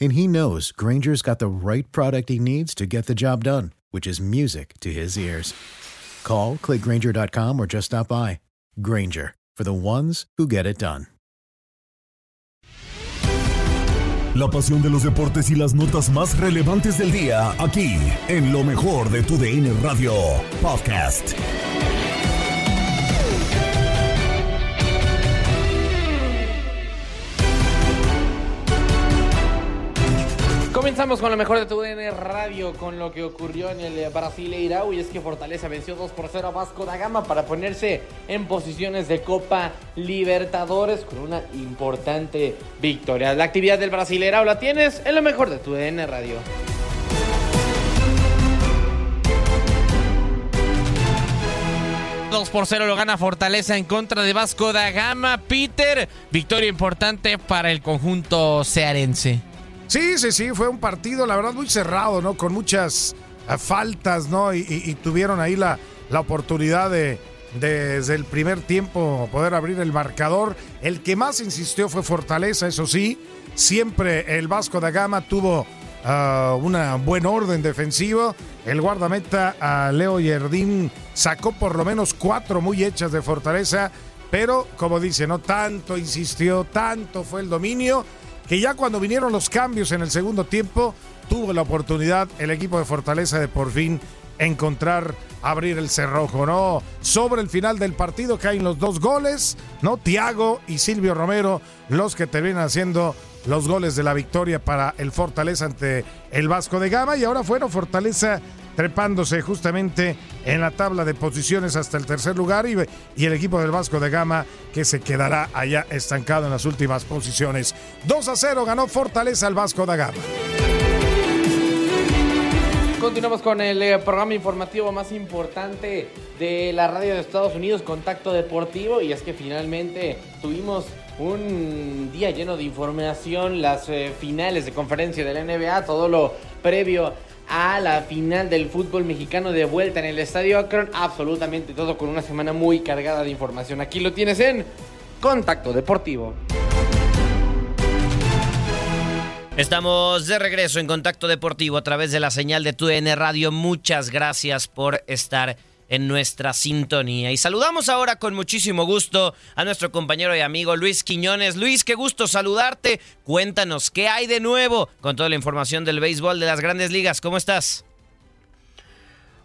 And he knows Granger's got the right product he needs to get the job done, which is music to his ears. Call, clickgranger.com, or just stop by. Granger, for the ones who get it done. La pasión de los deportes y las notas más relevantes del día, aquí, en lo mejor de tu DN Radio Podcast. Comenzamos con lo mejor de tu DN Radio, con lo que ocurrió en el Brasileirao y es que Fortaleza venció 2 por 0 a Vasco da Gama para ponerse en posiciones de Copa Libertadores con una importante victoria. La actividad del Brasileirao la tienes en lo mejor de tu DN Radio. Dos por 0 lo gana Fortaleza en contra de Vasco da Gama. Peter, victoria importante para el conjunto cearense. Sí, sí, sí, fue un partido, la verdad, muy cerrado, ¿no? Con muchas eh, faltas, ¿no? Y, tuvieron ahí la, la oportunidad de, de, desde el primer tiempo, poder abrir el marcador. El que más insistió fue Fortaleza, eso sí. Siempre el Vasco da Gama tuvo ah, una buen orden defensivo. El guardameta a Leo Yerdín sacó por lo menos cuatro muy hechas de Fortaleza. Pero, como dice, no tanto insistió, tanto fue el dominio que ya cuando vinieron los cambios en el segundo tiempo, tuvo la oportunidad el equipo de Fortaleza de por fin encontrar, abrir el cerrojo, ¿no? Sobre el final del partido caen los dos goles, ¿no? Tiago y Silvio Romero, los que terminan haciendo los goles de la victoria para el Fortaleza ante el Vasco de Gama. Y ahora fueron Fortaleza trepándose justamente en la tabla de posiciones hasta el tercer lugar y, el equipo del Vasco de Gama que se quedará allá estancado en las últimas posiciones. 2 a 0 ganó Fortaleza al Vasco da Gama. Continuamos con el eh, programa informativo más importante de la radio de Estados Unidos, Contacto Deportivo, y es que finalmente tuvimos un día lleno de información, las eh, finales de conferencia de la NBA, todo lo previo a la final del fútbol mexicano de vuelta en el Estadio Akron, absolutamente todo con una semana muy cargada de información. Aquí lo tienes en Contacto Deportivo. Estamos de regreso en Contacto Deportivo a través de la señal de TUDN Radio. Muchas gracias por estar en nuestra sintonía. Y saludamos ahora con muchísimo gusto a nuestro compañero y amigo Luis Quiñones. Luis, qué gusto saludarte. Cuéntanos, ¿qué hay de nuevo con toda la información del béisbol de las grandes ligas? ¿Cómo estás?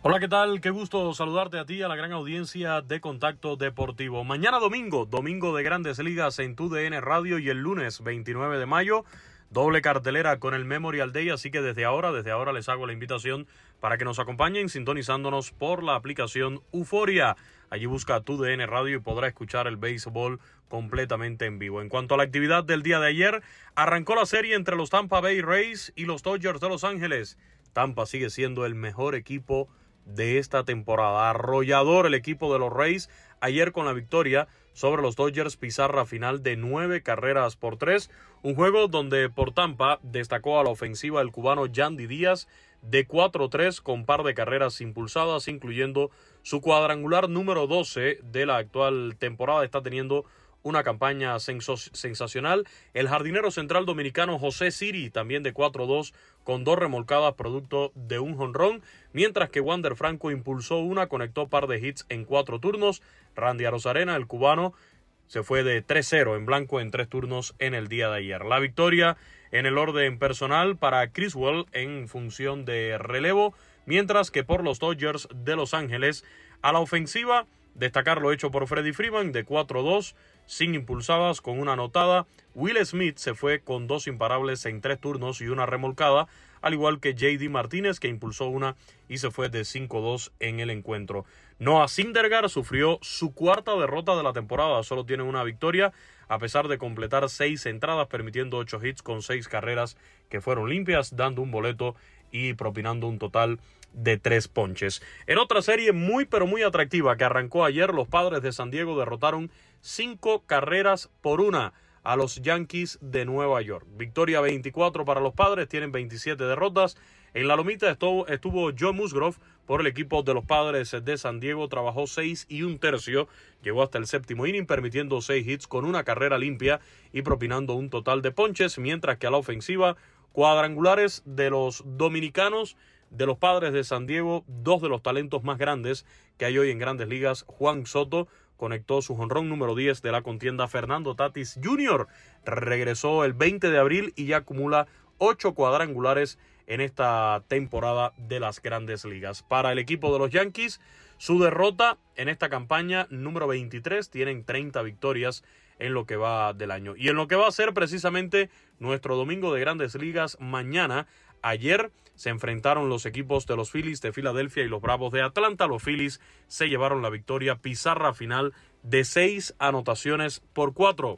Hola, ¿qué tal? Qué gusto saludarte a ti, a la gran audiencia de Contacto Deportivo. Mañana domingo, domingo de grandes ligas en TUDN Radio y el lunes 29 de mayo, doble cartelera con el Memorial Day, así que desde ahora, desde ahora les hago la invitación para que nos acompañen sintonizándonos por la aplicación Euforia. Allí busca TUDN Radio y podrá escuchar el béisbol completamente en vivo. En cuanto a la actividad del día de ayer, arrancó la serie entre los Tampa Bay Rays y los Dodgers de Los Ángeles. Tampa sigue siendo el mejor equipo de esta temporada. Arrollador el equipo de los Rays ayer con la victoria sobre los Dodgers, pizarra final de nueve carreras por tres. Un juego donde por Tampa destacó a la ofensiva el cubano Yandy Díaz de 4-3 con par de carreras impulsadas, incluyendo su cuadrangular número 12 de la actual temporada. Está teniendo una campaña sensacional. El jardinero central dominicano José Siri, también de 4-2, con dos remolcadas producto de un jonrón, mientras que Wander Franco impulsó una, conectó par de hits en cuatro turnos. Randy Arozarena, el cubano, se fue de 3-0 en blanco en tres turnos en el día de ayer. La victoria en el orden personal para Criswell en función de relevo, mientras que por los Dodgers de Los Ángeles a la ofensiva destacar lo hecho por Freddy Freeman de 4-2 sin impulsadas con una anotada. Will Smith se fue con dos imparables en tres turnos y una remolcada, al igual que JD Martínez que impulsó una y se fue de 5-2 en el encuentro. Noah Sindergaard sufrió su cuarta derrota de la temporada, solo tiene una victoria a pesar de completar seis entradas permitiendo ocho hits con seis carreras que fueron limpias, dando un boleto y propinando un total de tres ponches. En otra serie muy pero muy atractiva que arrancó ayer, los padres de San Diego derrotaron cinco carreras por una a los Yankees de Nueva York. Victoria 24 para los padres, tienen 27 derrotas. En la lomita estuvo, estuvo Joe Musgrove por el equipo de los padres de San Diego. Trabajó seis y un tercio. Llegó hasta el séptimo inning, permitiendo seis hits con una carrera limpia y propinando un total de ponches. Mientras que a la ofensiva, cuadrangulares de los dominicanos de los padres de San Diego, dos de los talentos más grandes que hay hoy en grandes ligas, Juan Soto conectó su jonrón número 10 de la contienda Fernando Tatis Jr. Regresó el 20 de abril y ya acumula ocho cuadrangulares en esta temporada de las grandes ligas. Para el equipo de los Yankees, su derrota en esta campaña número 23, tienen 30 victorias en lo que va del año. Y en lo que va a ser precisamente nuestro domingo de grandes ligas mañana, ayer se enfrentaron los equipos de los Phillies de Filadelfia y los Bravos de Atlanta. Los Phillies se llevaron la victoria pizarra final de seis anotaciones por cuatro.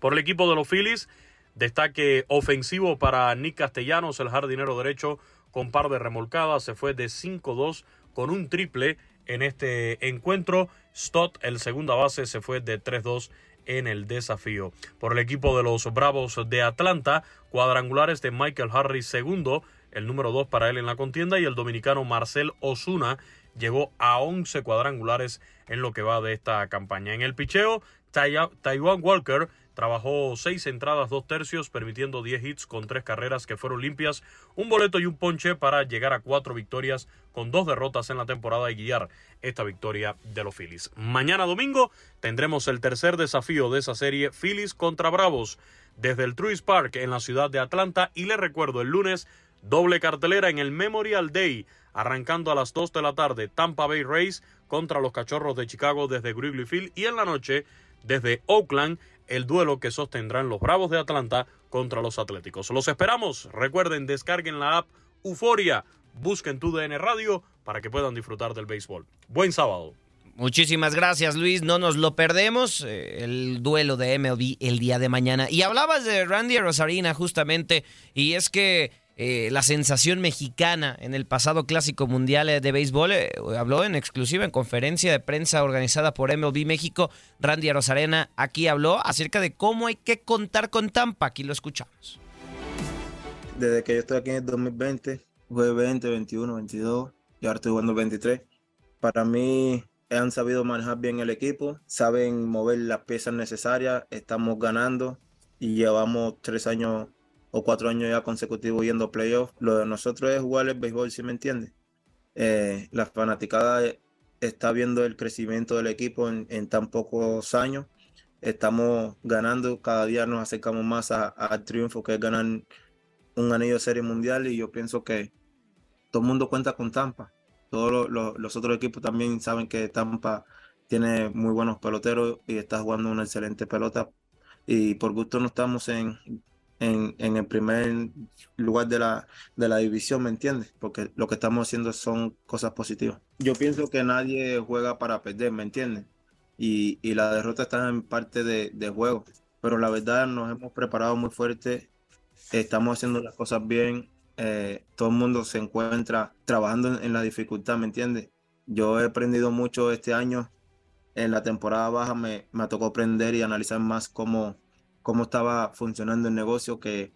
Por el equipo de los Phillies, destaque ofensivo para Nick Castellanos, el jardinero derecho, con par de remolcadas, se fue de 5-2 con un triple en este encuentro. Stott, el segunda base, se fue de 3-2 en el desafío. Por el equipo de los Bravos de Atlanta, cuadrangulares de Michael Harris segundo, el número 2 para él en la contienda, y el dominicano Marcel Osuna llegó a 11 cuadrangulares en lo que va de esta campaña. En el picheo, Taiwan Walker trabajó seis entradas, dos tercios, permitiendo 10 hits con tres carreras que fueron limpias, un boleto y un ponche para llegar a cuatro victorias con dos derrotas en la temporada y guiar esta victoria de los Phillies. Mañana domingo tendremos el tercer desafío de esa serie, Phillies contra Bravos, desde el Truist Park en la ciudad de Atlanta y le recuerdo el lunes Doble cartelera en el Memorial Day, arrancando a las 2 de la tarde Tampa Bay Rays contra los Cachorros de Chicago desde Wrigley Field y en la noche desde Oakland el duelo que sostendrán los Bravos de Atlanta contra los Atléticos. Los esperamos. Recuerden, descarguen la app Euforia, busquen tu DN Radio para que puedan disfrutar del béisbol. Buen sábado. Muchísimas gracias Luis, no nos lo perdemos, eh, el duelo de MLB el día de mañana. Y hablabas de Randy Rosarina justamente, y es que eh, la sensación mexicana en el pasado clásico mundial eh, de béisbol. Eh, habló en exclusiva en conferencia de prensa organizada por MLB México. Randy Rosarena aquí habló acerca de cómo hay que contar con Tampa. Aquí lo escuchamos. Desde que yo estoy aquí en el 2020, jugué 20, 21, 22 y ahora estoy jugando 23. Para mí han sabido manejar bien el equipo, saben mover las piezas necesarias, estamos ganando y llevamos tres años o cuatro años ya consecutivos yendo a playoffs. Lo de nosotros es jugar el béisbol, si me entiendes? Eh, la fanaticada está viendo el crecimiento del equipo en, tan pocos años. Estamos ganando, cada día nos acercamos más al triunfo que es ganar un anillo de serie mundial y yo pienso que todo el mundo cuenta con Tampa. Todos los otros equipos también saben que Tampa tiene muy buenos peloteros y está jugando una excelente pelota. Y por gusto no estamos en en, el primer lugar de la, de la división, ¿me entiendes? Porque lo que estamos haciendo son cosas positivas. Yo pienso que nadie juega para perder, ¿me entiendes? Y, y la derrota está en parte de, de, juego. Pero la verdad nos hemos preparado muy fuerte, estamos haciendo las cosas bien. eh, todo el mundo se encuentra trabajando en, la dificultad, ¿me entiendes? Yo he aprendido mucho este año. En la temporada baja me, me tocó aprender y analizar más cómo, cómo estaba funcionando el negocio, que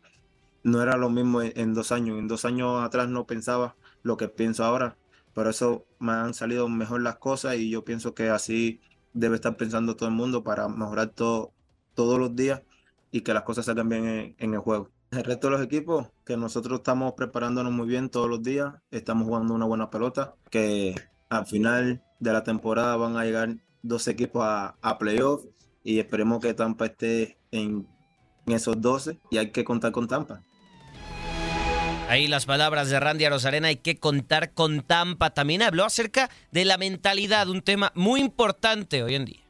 no era lo mismo en, dos años. En dos años atrás no pensaba lo que pienso ahora. Por eso me han salido mejor las cosas y yo pienso que así debe estar pensando todo el mundo para mejorar todo, todos los días y que las cosas salgan bien en, el juego. El resto de los equipos, que nosotros estamos preparándonos muy bien todos los días, estamos jugando una buena pelota, que al final de la temporada van a llegar dos equipos a, a playoff y esperemos que Tampa esté en, en esos 12 y hay que contar con Tampa. Ahí las palabras de Randy Arozarena, hay que contar con Tampa. También habló acerca de la mentalidad, un tema muy importante hoy en día.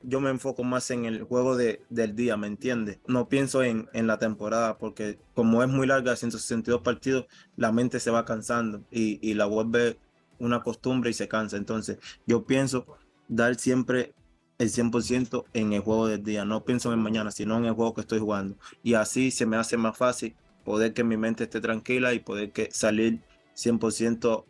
Yo me enfoco más en el juego de, del día, ¿me entiendes? No pienso en, en, la temporada porque como es muy larga, 162 partidos, la mente se va cansando y, y la vuelve una costumbre y se cansa. Entonces yo pienso dar siempre el 100% en el juego del día. No pienso en mañana, sino en el juego que estoy jugando. Y así se me hace más fácil poder que mi mente esté tranquila y poder que salir 100%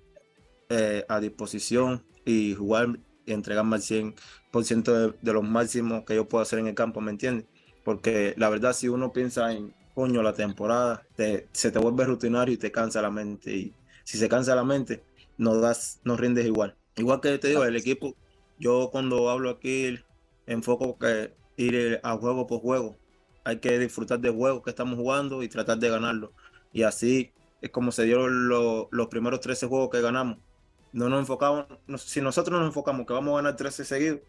eh, a disposición y jugar y entregarme al 100% de, de lo máximo que yo puedo hacer en el campo, ¿me entiendes? Porque la verdad, si uno piensa en, coño, la temporada, te, se te vuelve rutinario y te cansa la mente. Y si se cansa la mente, no das, no rindes igual. Igual que te digo, el equipo, yo cuando hablo aquí, enfoco que ir a juego por juego hay que disfrutar del juego que estamos jugando y tratar de ganarlo. Y así es como se dieron los primeros 13 juegos que ganamos. No nos enfocamos, si nosotros nos enfocamos que vamos a ganar 13 seguidos,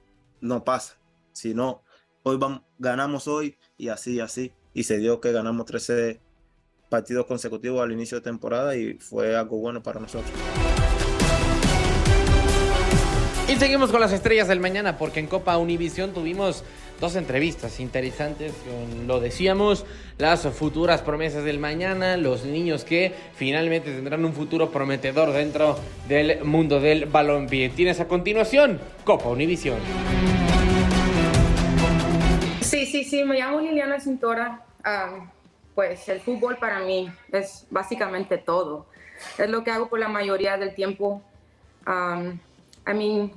no pasa. Si no, hoy vamos, ganamos hoy y así, así. Y se dio que ganamos 13 partidos consecutivos al inicio de temporada y fue algo bueno para nosotros. Y seguimos con las estrellas del mañana porque en Copa Univisión tuvimos dos entrevistas interesantes, lo decíamos, las futuras promesas del mañana, los niños que finalmente tendrán un futuro prometedor dentro del mundo del balompié. Tienes a continuación Copa Univisión. Sí, sí, sí, me llamo Liliana Cintora. Ah, pues el fútbol para mí es básicamente todo. Es lo que hago por la mayoría del tiempo. Ah, I mean,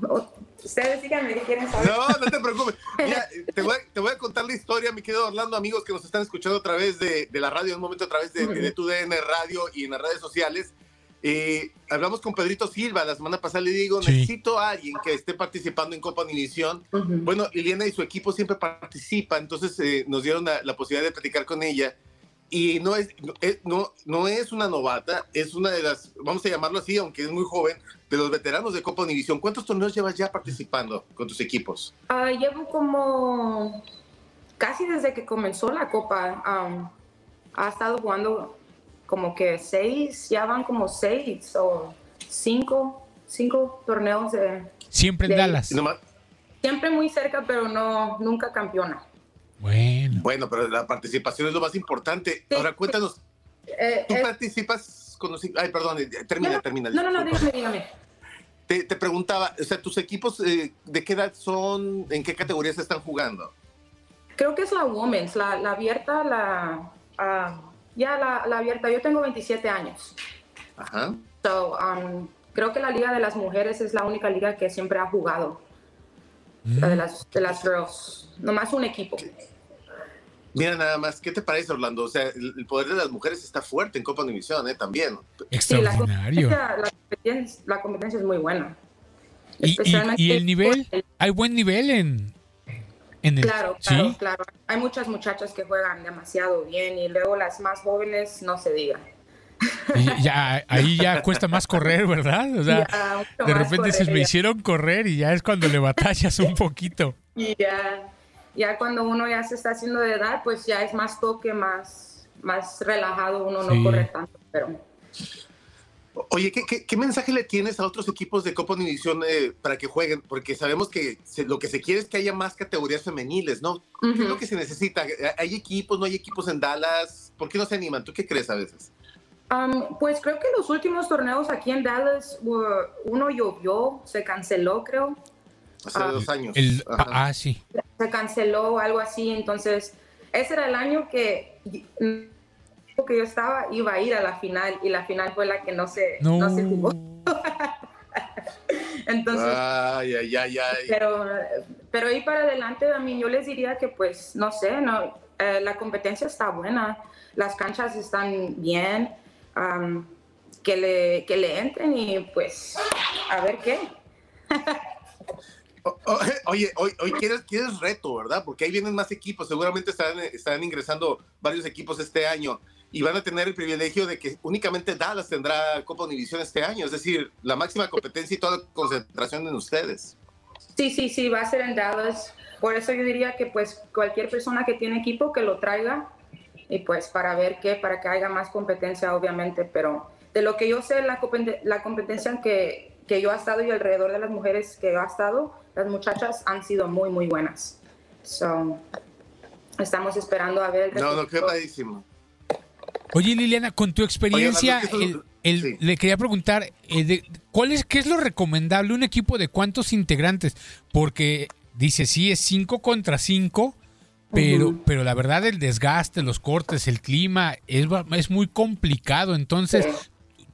ustedes díganme qué quieren saber. No, no te preocupes. Mira, te voy, a, te voy, a, contar la historia, mi querido Orlando, amigos que nos están escuchando a través de, de la radio, en un momento a través de, de, tu DN Radio y en las redes sociales. Eh, hablamos con Pedrito Silva la semana pasada, le digo, sí. necesito a alguien que esté participando en Copa Univisión. Uh -huh. Bueno, Liliana y su equipo siempre participan, entonces eh, nos dieron la, la posibilidad de platicar con ella y no es, no, no es una novata, es una de las, vamos a llamarlo así, aunque es muy joven, de los veteranos de Copa Univisión. ¿Cuántos torneos llevas ya participando con tus equipos? Uh, llevo como casi desde que comenzó la Copa. Um, ha estado jugando como que seis, ya van como seis o cinco, cinco torneos de... Siempre en de, Dallas. Siempre muy cerca, pero no, nunca campeona. Bueno. Bueno, pero la participación es lo más importante. Sí, Ahora cuéntanos, eh, ¿tú eh, participas Ay, perdón, eh, termina, no, termina. No, no, no, dígame, dígame. Te, te, preguntaba, o sea, ¿tus equipos eh, de qué edad son? ¿En qué categorías están jugando? Creo que es la Women's, la, la abierta, la... Uh, ya, la, la, abierta. Yo tengo 27 años. Ajá. So, um, creo que la Liga de las Mujeres es la única liga que siempre ha jugado. Mm. La de las, de las girls. Nomás un equipo. Mira nada más, ¿qué te parece, Orlando? O sea, el, poder de las mujeres está fuerte en Copa Univisión, ¿eh? También. Extraordinario. Sí, la, competencia, la, competencia, la, competencia, es muy buena. ¿Y, y, y el nivel? ¿Hay buen nivel en, en el, claro, claro, ¿sí? claro. Hay muchas muchachas que juegan demasiado bien y luego las más jóvenes no se digan. Y ya, ahí ya cuesta más correr, ¿verdad? O sea, ya, de repente se me hicieron correr y ya es cuando le batallas un poquito. Y ya ya cuando uno ya se está haciendo de edad, pues ya es más toque, más, más relajado, uno sí. no corre tanto, pero... Oye, ¿qué, ¿qué, qué, mensaje le tienes a otros equipos de Copa Univisión eh, para que jueguen? Porque sabemos que se, lo que se quiere es que haya más categorías femeniles, ¿no? Uh -huh. ¿Qué es lo que se necesita? ¿Hay equipos, no hay equipos en Dallas? ¿Por qué no se animan? ¿Tú qué crees a veces? Um, pues creo que los últimos torneos aquí en Dallas, uno llovió, se canceló, creo. Hace uh, dos años. El, ah, sí. Se canceló algo así, entonces ese era el año que que yo estaba iba a ir a la final y la final fue la que no se, no. se jugó. Entonces, ay, ay, ay, Pero, pero ahí para adelante, a mí yo les diría que pues, no sé, no, eh, la competencia está buena, las canchas están bien, que, le, que le entren y pues a ver qué. Oye, hoy, hoy quieres, quieres reto, ¿verdad? Porque ahí vienen más equipos, seguramente estarán, estarán ingresando varios equipos este año y van a tener el privilegio de que únicamente Dallas tendrá Copa Univisión este año, es decir, la máxima competencia y toda concentración en ustedes. Sí, sí, sí, va a ser en Dallas. Por eso yo diría que pues cualquier persona que tiene equipo que lo traiga y pues para ver qué, para que haya más competencia obviamente, pero de lo que yo sé, la, la competencia que, que yo he estado y alrededor de las mujeres que he estado, las muchachas han sido muy, muy buenas. So, estamos esperando a ver. no, no, qué padrísimo. Oye, Liliana, con tu experiencia, le quería preguntar, eh, ¿cuál es, ¿qué es lo recomendable? ¿Un equipo de cuántos integrantes? Porque dice, sí, es 5 contra 5, pero, pero la verdad el desgaste, los cortes, el clima, es, es muy complicado. Entonces,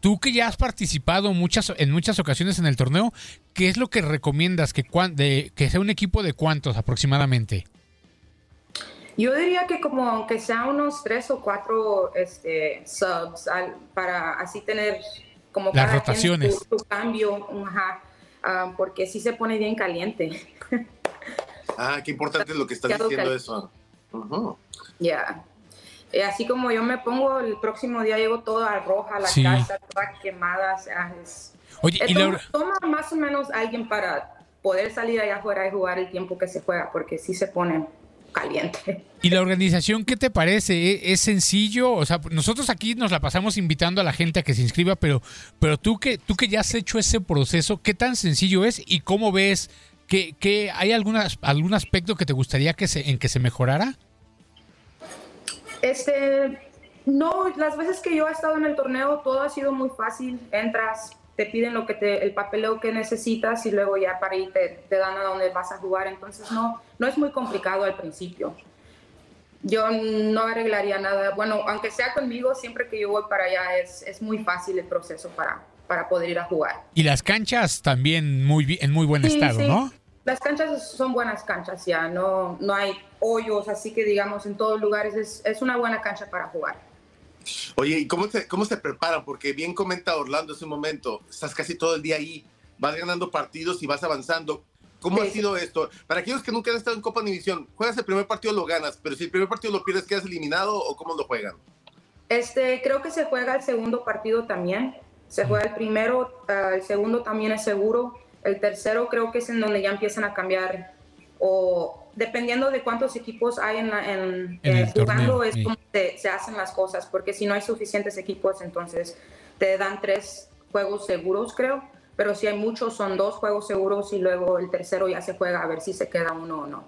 tú que ya has participado muchas, en muchas ocasiones en el torneo, ¿qué es lo que recomiendas? ¿Que, de, que sea un equipo de cuántos aproximadamente? Yo diría que como aunque sea unos tres o cuatro este, subs para así tener como las rotaciones. Su, cambio, ah, porque sí se pone bien caliente. Ah, qué importante es lo que estás diciendo eso. Ya. Así como yo me pongo, el próximo día llego toda roja la casa, toda quemada. Oye, y toma más o menos alguien para poder salir allá afuera y jugar el tiempo que se juega, porque sí se pone caliente. ¿Y la organización qué te parece? ¿E-, ¿Es, sencillo? O sea, nosotros aquí nos la pasamos invitando a la gente a que se inscriba, pero, pero tú, que, tú que ya has hecho ese proceso, ¿qué tan sencillo es y cómo ves que, que hay algunas, algún aspecto que te gustaría que se, en que se mejorara? Este, no, las veces que yo he estado en el torneo todo ha sido muy fácil. Entras, te piden lo que te, el papeleo que necesitas y luego ya para ir te, dan a dónde vas a jugar. Entonces no, no es muy complicado al principio. Yo no arreglaría nada. Bueno, aunque sea conmigo, siempre que yo voy para allá es, es muy fácil el proceso para, para poder ir a jugar. Y las canchas también muy, en muy buen estado, ¿no? Las canchas son buenas canchas ya, no, no hay hoyos, así que digamos en todos lugares es, es una buena cancha para jugar. Oye, ¿y cómo se, cómo se preparan? Porque bien comenta Orlando hace un momento, estás casi todo el día ahí, vas ganando partidos y vas avanzando. ¿Cómo ha sido esto? Para aquellos que nunca han estado en Copa División, juegas el primer partido, lo ganas, pero si el primer partido lo pierdes, ¿quedas eliminado o cómo lo juegan? Este, creo que se juega el segundo partido también. Se juega el primero, ah, el segundo también es seguro. El tercero creo que es en donde ya empiezan a cambiar o dependiendo de cuántos equipos hay en, en, eh, jugando es como se, hacen las cosas, porque si no hay suficientes equipos, entonces te dan tres juegos seguros, creo, pero si hay muchos son dos juegos seguros y luego el tercero ya se juega a ver si se queda uno o no.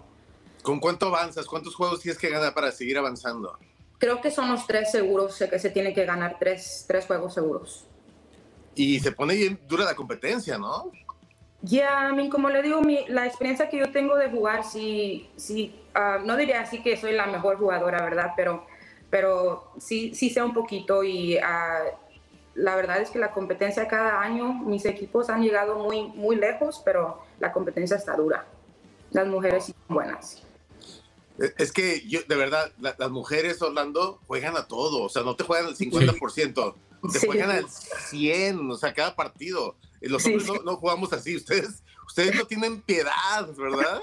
¿Con cuánto avanzas? ¿Cuántos juegos tienes que ganar para seguir avanzando? Creo que son los tres seguros, sé que se tiene que ganar tres, tres juegos seguros. Y se pone bien dura la competencia, ¿no? Ya, yeah, como le digo, mi, la experiencia que yo tengo de jugar, sí, sí uh, no diría así que soy la mejor jugadora, ¿verdad? Pero, pero sí, sí sé un poquito y uh, la verdad es que la competencia cada año, mis equipos han llegado muy, muy lejos, pero la competencia está dura. Las mujeres sí son buenas. Es que yo, de verdad, las mujeres, Orlando, juegan a todo. O sea, no te juegan al 50%, te juegan al 100%, o sea, cada partido. Los hombres no, jugamos así. Ustedes, ustedes no tienen piedad, ¿verdad?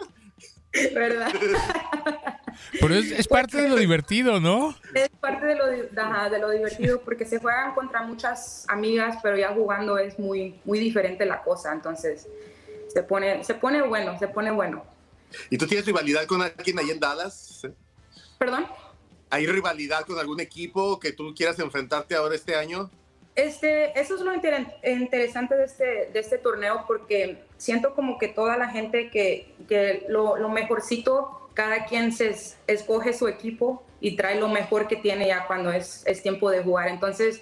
¿Verdad? Pero es, parte de lo divertido, ¿no? Es parte de lo, de lo divertido porque se juegan contra muchas amigas, pero ya jugando es muy, muy diferente la cosa. Entonces, se pone, se pone bueno, se pone bueno. ¿Y tú tienes rivalidad con alguien ahí en Dallas? ¿Perdón? ¿Hay rivalidad con algún equipo que tú quieras enfrentarte ahora este año? Este, eso es lo interesante de este, de este torneo porque siento como que toda la gente que, que lo, lo, mejorcito, cada quien se escoge su equipo y trae lo mejor que tiene ya cuando es, es tiempo de jugar. Entonces,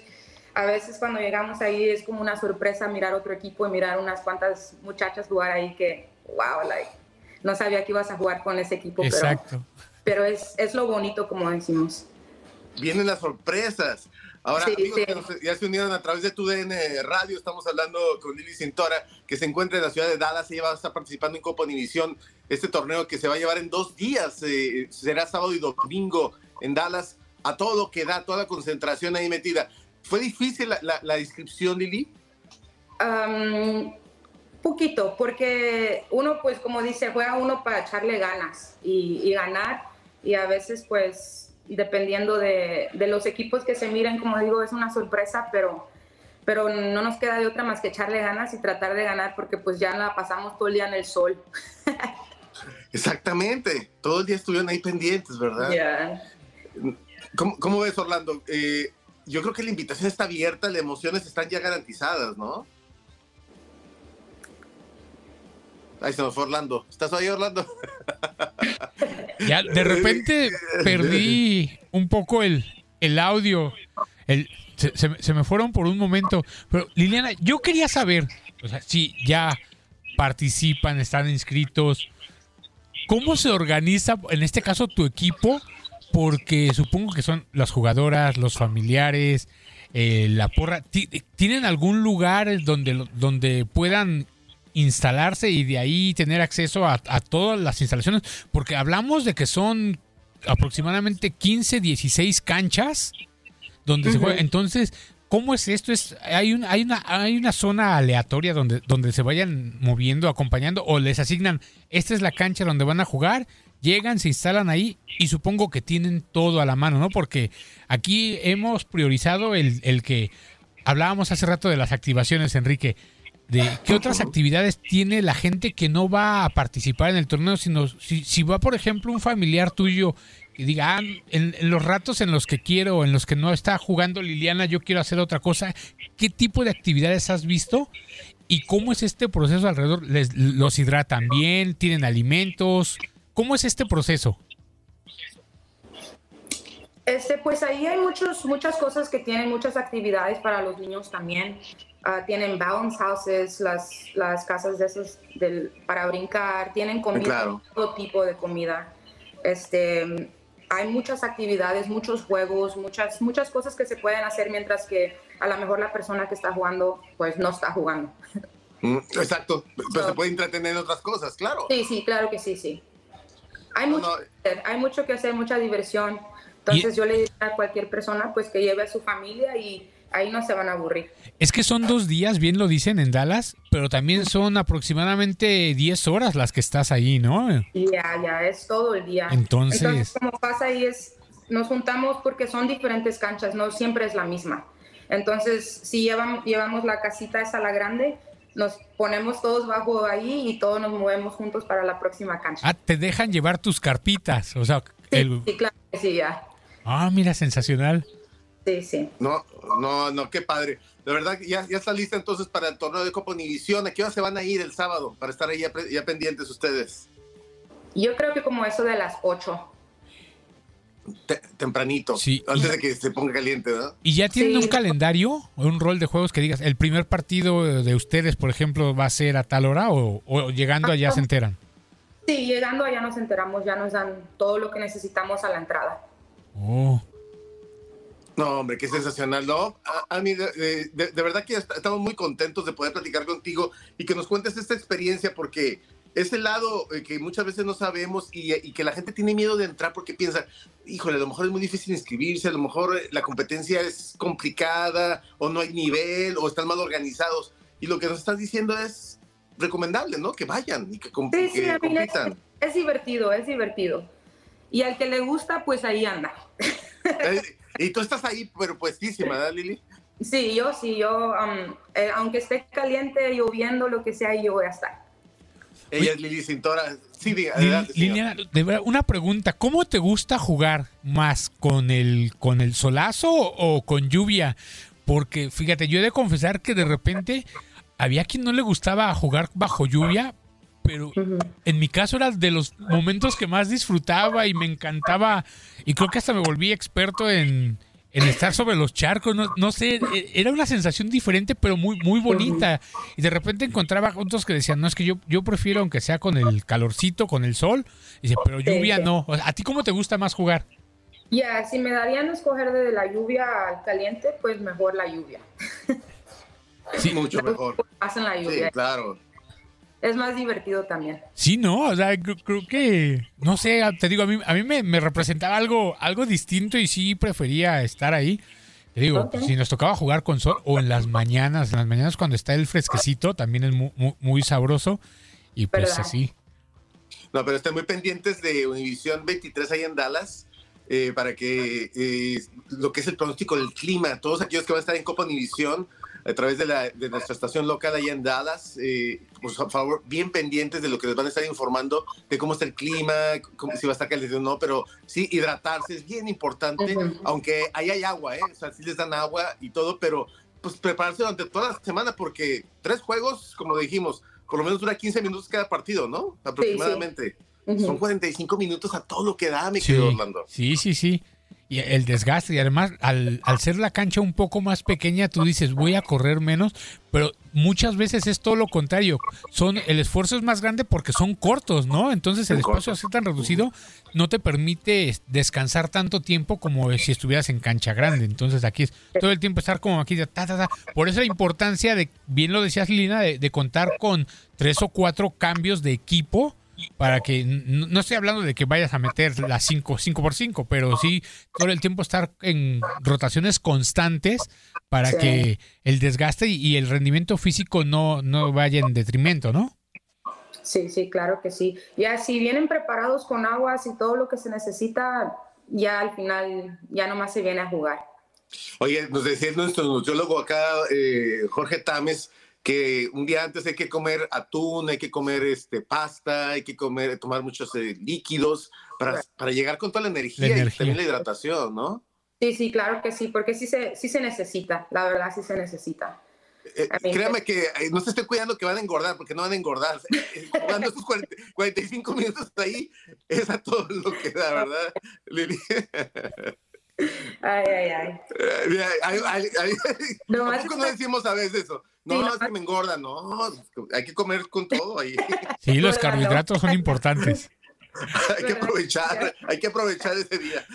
a veces cuando llegamos ahí es como una sorpresa mirar otro equipo y mirar unas cuantas muchachas jugar ahí que, wow, like, no sabía que ibas a jugar con ese equipo. Exacto. Pero, pero es, es lo bonito, como decimos. vienen las sorpresas. Ahora, Sí, amigos sí. que nos- ya se unieron a través de tu DN Radio, estamos hablando con Lili Cintora, que se encuentra en la ciudad de Dallas, ella va a estar participando en Copa Univisión, este torneo que se va a llevar en dos días, eh, será sábado y domingo en Dallas, a todo lo que da, toda la concentración ahí metida. ¿Fue difícil la, la, la inscripción, Lili? Am, poquito, porque uno, pues como dice, juega uno para echarle ganas y, y ganar, y a veces, pues, dependiendo de, de los equipos que se miren, como digo, es una sorpresa, pero, pero no nos queda de otra más que echarle ganas y tratar de ganar, porque pues ya la pasamos todo el día en el sol. Exactamente, todo el día estuvieron ahí pendientes, ¿verdad? ¿Cómo, cómo ves, Orlando? Eh, yo creo que la invitación está abierta, las emociones están ya garantizadas, ¿no? Ahí se nos fue Orlando. ¿Estás ahí, Orlando? Ya de repente perdí un poco el, el audio. Se, se me- me fueron por un momento. Pero Liliana, yo quería saber, si ya participan, están inscritos, ¿cómo se organiza, en este caso, tu equipo? Porque supongo que son las jugadoras, los familiares, eh, la porra. Ti- ¿Tienen algún lugar donde, donde puedan instalarse y de ahí tener acceso a, a todas las instalaciones? Porque hablamos de que son aproximadamente 15, 16 canchas donde se juega. Entonces, ¿cómo es esto? ¿Es, hay, un, hay, una, ¿Hay una zona aleatoria donde, donde se vayan moviendo, acompañando o les asignan, esta es la cancha donde van a jugar? Llegan, se instalan ahí y supongo que tienen todo a la mano, ¿no? Porque aquí hemos priorizado el, el que hablábamos hace rato de las activaciones, Enrique de qué otras actividades tiene la gente que no va a participar en el torneo, sino si, si va, por ejemplo, un familiar tuyo que diga, ah, en, en los ratos en los que quiero, en los que no está jugando Liliana, yo quiero hacer otra cosa, ¿qué tipo de actividades has visto? ¿Y cómo es este proceso alrededor? ¿Les, ¿Los hidratan bien? ¿Tienen alimentos? ¿Cómo es este proceso? Este, pues ahí hay muchos, muchas cosas que tienen, muchas actividades para los niños también. Ah, tienen bounce houses, las, las casas de esos del, para brincar, tienen comida, Claro. todo tipo de comida. Este, hay muchas actividades, muchos juegos, muchas, muchas cosas que se pueden hacer mientras que a lo mejor la persona que está jugando, pues no está jugando. Mm, Exacto, pero se puede entretener en otras cosas, claro. Sí, sí, claro que sí, sí. Hay mucho, que hacer, hay mucho que hacer, mucha diversión. Entonces yo le diría a cualquier persona pues que lleve a su familia y ahí no se van a aburrir. Es que son dos días, bien lo dicen en Dallas, pero también son aproximadamente 10 horas las que estás ahí, ¿no? Ya, ya, es todo el día. Entonces- como pasa ahí es, nos juntamos porque son diferentes canchas, no siempre es la misma. Entonces, si llevamos, llevamos la casita esa, la grande, nos ponemos todos bajo ahí y todos nos movemos juntos para la próxima cancha. Ah, te dejan llevar tus carpitas, o sea, el... Sí, claro que sí, ya. Ah, mira, sensacional. Sí, sí. No, no, no, qué padre. De verdad, que ya, ya está lista entonces para el torneo de Copa Univisión. ¿A qué hora se van a ir el sábado para estar ahí ya, pendientes ustedes? Yo creo que como eso de las 8. Te- tempranito, Sí, antes y- de que se ponga caliente, ¿no? ¿Y ya tienen Sí. un calendario o un rol de juegos que digas, el primer partido de ustedes, por ejemplo, va a ser a tal hora o, o llegando allá se enteran? Sí, llegando allá nos enteramos, ya nos dan todo lo que necesitamos a la entrada. Oh. No, hombre, qué sensacional, ¿no? A, a mí, de, de- de verdad que est- estamos muy contentos de poder platicar contigo y que nos cuentes esta experiencia porque ese lado eh, que muchas veces no sabemos y, y que la gente tiene miedo de entrar porque piensa, híjole, a lo mejor es muy difícil inscribirse, a lo mejor eh, la competencia es complicada o no hay nivel o están mal organizados. Y lo que nos estás diciendo es recomendable, ¿no? Que vayan y que, com- Sí, sí, que a mí es, compitan. es divertido, es divertido. Y al que le gusta, pues ahí anda. Y tú estás ahí, pero puestísima, ¿verdad, Lili? Sí, yo sí, yo, um, eh, aunque esté caliente, lloviendo, lo que sea, yo voy a estar. Ella es Lili Cintora. Sí, diga, adelante. Liliana, de verdad, una pregunta, ¿cómo te gusta jugar más con el con el solazo o con lluvia? Porque fíjate, yo he de confesar que de repente había quien no le gustaba jugar bajo lluvia, pero en mi caso era de los momentos que más disfrutaba y me encantaba y creo que hasta me volví experto en, en estar sobre los charcos, no, no sé, e- era una sensación diferente pero muy muy bonita y de repente encontraba juntos que decían, no, es que yo, yo prefiero aunque sea con el calorcito, con el sol, y dice, pero lluvia no, O sea, ¿a ti cómo te gusta más jugar? Ya, si me darían a escoger de la lluvia al caliente, pues mejor la lluvia. Sí, mucho mejor. Hacen la lluvia. Sí, claro. Es más divertido también. Sí, no, o sea, creo, creo que, no sé, te digo, a mí, a mí me, me representaba algo, algo distinto y sí prefería estar ahí. Te digo, Ok. si nos tocaba jugar con sol o en las mañanas, en las mañanas cuando está el fresquecito, también es mu- mu- muy, sabroso. Y pues ¿Verdad? así. No, pero estén muy pendientes de Univisión 23 ahí en Dallas eh, para que eh, lo que es el pronóstico del clima, todos aquellos que van a estar en Copa Univisión a través de, la, de nuestra estación local allá en Dallas, eh, pues, por favor, bien pendientes de lo que les van a estar informando, de cómo está el clima, cómo, si va a estar caliente o no, pero sí, hidratarse es bien importante, aunque ahí hay agua, ¿eh? o sea, sí les dan agua y todo, pero pues prepararse durante toda la semana porque tres juegos, como dijimos, por lo menos dura 15 minutos cada partido, ¿no? Aproximadamente. Ujú. Son 45 minutos a todo lo que da, mi Sí, querido Orlando. sí, sí, sí. Y el desgaste, y además al, al ser la cancha un poco más pequeña, tú dices, voy a correr menos, pero muchas veces es todo lo contrario. Son, el esfuerzo es más grande porque son cortos, ¿no? Entonces el espacio así tan reducido no te permite descansar tanto tiempo como si estuvieras en cancha grande. Entonces aquí es todo el tiempo estar como aquí, ta, ta, ta. Por eso la importancia de, bien lo decías Lina, de, de contar con tres o cuatro cambios de equipo para que no estoy hablando de que vayas a meter las 5 cinco por 5, pero sí todo el tiempo estar en rotaciones constantes para Sí. que el desgaste y, y el rendimiento físico no, no vaya en detrimento, ¿no? Sí, sí, claro que sí. Ya si vienen preparados con aguas y todo lo que se necesita, ya al final ya nomás se viene a jugar. Oye, nos decía nuestro nutriólogo acá, eh, Jorge Tames, que un día antes hay que comer atún, hay que comer este, pasta, hay que comer, tomar muchos eh, líquidos para, para llegar con toda la energía, La y energía. también la hidratación, ¿no? Sí, sí, claro que sí, porque sí se, sí se necesita, la verdad sí se necesita. Eh, créame que eh, no se estoy cuidando que van a engordar, porque no van a engordar. Jugando esos 40 45 minutos ahí, es a todo lo que da, ¿verdad, Lili? Ay, ay, ay. Eh, mira, ay, ay, ay, No, ¿A es poco no decimos a veces eso? No, Sí, no, es que me engorda, no, hay que comer con todo ahí. Sí, los carbohidratos son importantes. hay que aprovechar, hay que aprovechar ese día.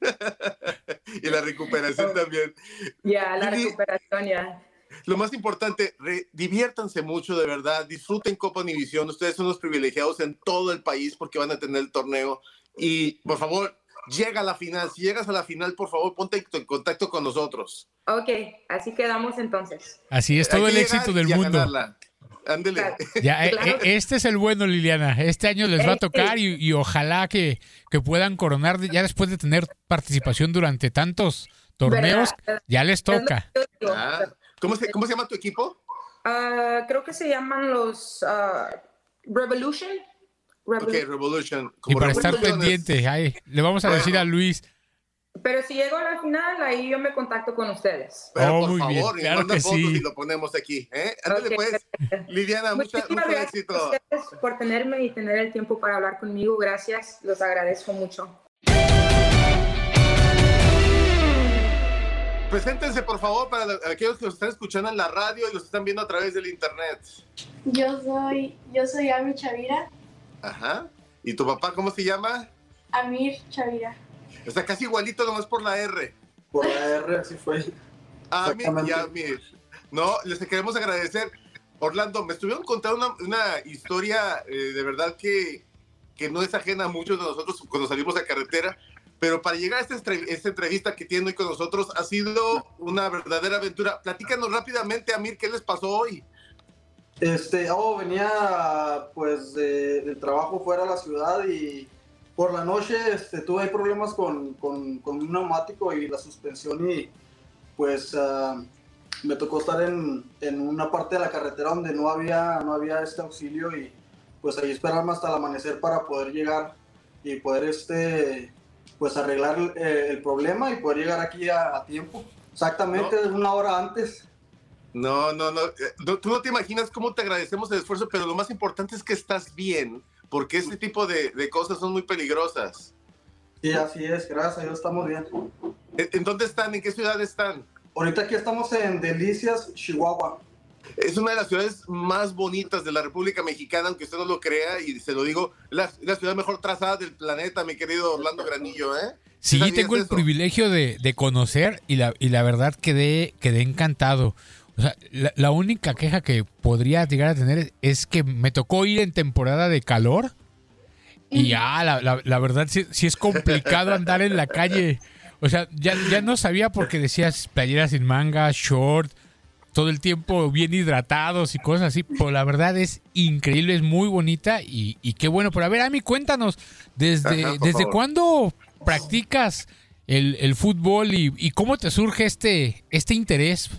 y la recuperación también. Ya, la recuperación ya. Lo más importante, re- diviértanse mucho, de verdad. Disfruten Copa Univisión. Ustedes son los privilegiados en todo el país porque van a tener el torneo. Y por favor, llega a la final. Si llegas a la final, por favor, ponte en contacto con nosotros. Ok, así quedamos entonces. Así es Hay todo el éxito del mundo. Ándele. Ya, eh, Claro eh, que- este es el bueno, Liliana. Este año les va a Este- tocar y, y ojalá que, que puedan coronar ya después de tener participación durante tantos torneos. ¿Verdad? Ya les toca. Ah, ¿cómo, se, ¿Cómo se llama tu equipo? Ah, creo que se llaman los ah, Revolution. Ok, Revolution. Y Como para estar Revoluciones. pendiente, ay, le vamos a decir a Luis. Pero si llego a la final, ahí yo me contacto con ustedes. Pero Oh, por muy bien, favor, y claro que fotos sí. y lo ponemos aquí. ¿eh? Ándale, Ok, pues. Liliana, mucha, mucho gracias éxito. a ustedes por tenerme y tener el tiempo para hablar conmigo. Gracias, los agradezco mucho. Preséntense, por favor, para aquellos que nos están escuchando en la radio y los están viendo a través del internet. Yo soy, yo soy Ami Chavira, Ajá. ¿Y tu papá cómo se llama? Amir Chavira. Está casi igualito, nomás por la R. Por la R, así fue. Amir y. Amir. No, les queremos agradecer. Orlando, me estuvieron contando una, una historia eh, de verdad que, que no es ajena a muchos de nosotros cuando salimos a carretera, pero para llegar a esta, esta entrevista que tiene hoy con nosotros ha sido una verdadera aventura. Platícanos rápidamente, Amir, ¿qué les pasó hoy? Este, oh, venía pues de, del trabajo fuera de la ciudad y por la noche este, tuve ahí problemas con, con, con un neumático y la suspensión y pues ah, me tocó estar en, en una parte de la carretera donde no había, no había este auxilio y pues ahí esperarme hasta el amanecer para poder llegar y poder este pues arreglar eh, el problema y poder llegar aquí a, a tiempo. Exactamente una hora antes. No, no, no, eh, no, Tú no te imaginas cómo te agradecemos el esfuerzo, pero lo más importante es que estás bien, porque este tipo de, de cosas son muy peligrosas. Sí, así es, gracias a Dios estamos bien. ¿En, en dónde están? ¿En qué ciudad están? Ahorita aquí estamos en Delicias, Chihuahua. Es una de las ciudades más bonitas de la República Mexicana, aunque usted no lo crea, y se lo digo, la, la ciudad mejor trazada del planeta, mi querido Orlando Granillo, ¿eh? Sí, tengo el privilegio de, de, conocer y la, y la verdad quedé, quedé encantado. O sea, la, la, única queja que podría llegar a tener es que me tocó ir en temporada de calor y ya, la, la, la verdad sí, sí, es complicado andar en la calle. O sea, ya, ya no sabía porque decías playera sin manga, short, todo el tiempo bien hidratados y cosas así. Pero la verdad es increíble, es muy bonita y, y qué bueno. Pero a ver, Ami, cuéntanos, ¿desde, Ajá, ¿desde favor. cuándo practicas el, el fútbol y, y, cómo te surge este, este interés?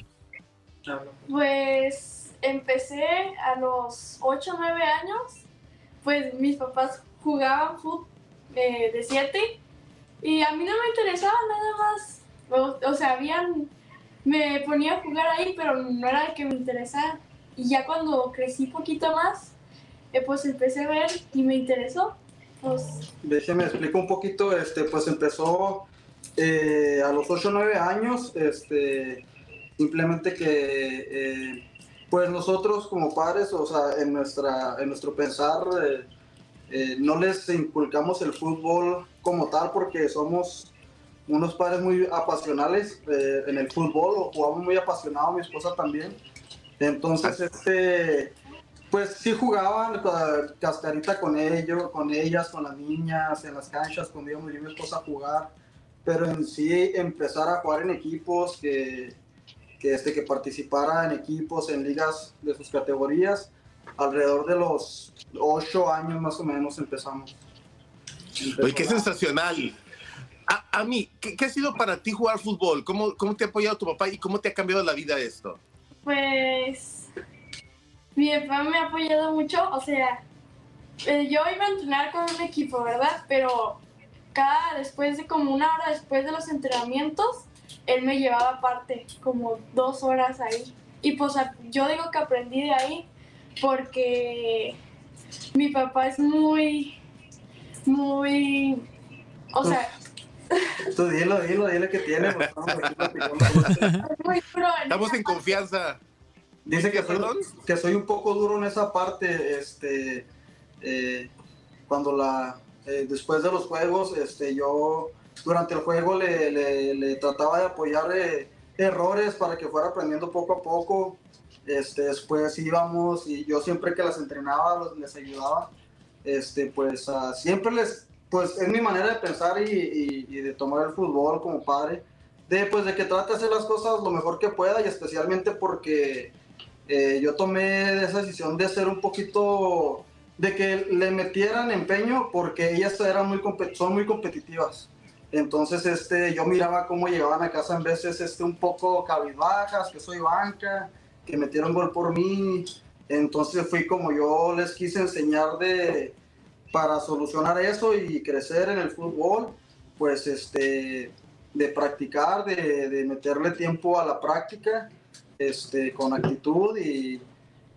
Pues empecé a los 8 o 9 años. Pues mis papás jugaban fútbol eh, de 7 y a mí no me interesaba nada más. O, o, sea, habían, me ponía a jugar ahí, pero no era el que me interesaba. Y ya cuando crecí poquito más, eh, pues empecé a ver y me interesó. Pues, Déjeme explico un poquito, este, pues empezó eh, a los 8 o 9 años, este, simplemente que eh, pues nosotros como padres, o sea, en, nuestra, en nuestro pensar, eh, eh, no les inculcamos el fútbol como tal porque somos unos padres muy apasionales en el fútbol, o jugamos muy apasionados, mi esposa también. Entonces, este, pues sí jugaban cascarita con ellos, con ellas, con las niñas, en las canchas, cuando íbamos yo y mi esposa a jugar. Pero en sí, empezar a jugar en equipos, que, que, este, que participara en equipos, en ligas de sus categorías, alrededor de los ocho años más o menos empezamos. Oye, qué sensacional. A, a mí, ¿qué, ¿qué, ha sido para ti jugar fútbol? ¿Cómo, ¿Cómo te ha apoyado tu papá y cómo te ha cambiado la vida esto? Pues mi papá me ha apoyado mucho, o sea, eh, yo iba a entrenar con un equipo, ¿verdad? Pero cada, después de como una hora después de los entrenamientos, él me llevaba aparte, como dos horas ahí. Y pues yo digo que aprendí de ahí porque mi papá es muy, muy, o sea... Tú dilo, dilo, dilo que tiene. Pues, Estamos en confianza. Dice que soy, que soy, un poco duro en esa parte, este, eh, cuando la, eh, después de los juegos, este, yo durante el juego le, le, le trataba de apoyar eh, errores para que fuera aprendiendo poco a poco. Este, después íbamos y yo siempre que las entrenaba los, les ayudaba. Este, pues uh, siempre les, pues es mi manera de pensar y, y, y, de tomar el fútbol como padre. De, pues, de que trate de hacer las cosas lo mejor que pueda y especialmente porque eh, yo tomé esa decisión de ser un poquito, de que le metieran empeño porque ellas eran muy, son muy competitivas. Entonces este, yo miraba cómo llegaban a casa en veces este, un poco cabizbajas, que soy banca, que metieron gol por mí. Entonces fui como yo les quise enseñar de, para solucionar eso y crecer en el fútbol, pues este, de practicar, de, de meterle tiempo a la práctica este, con actitud y,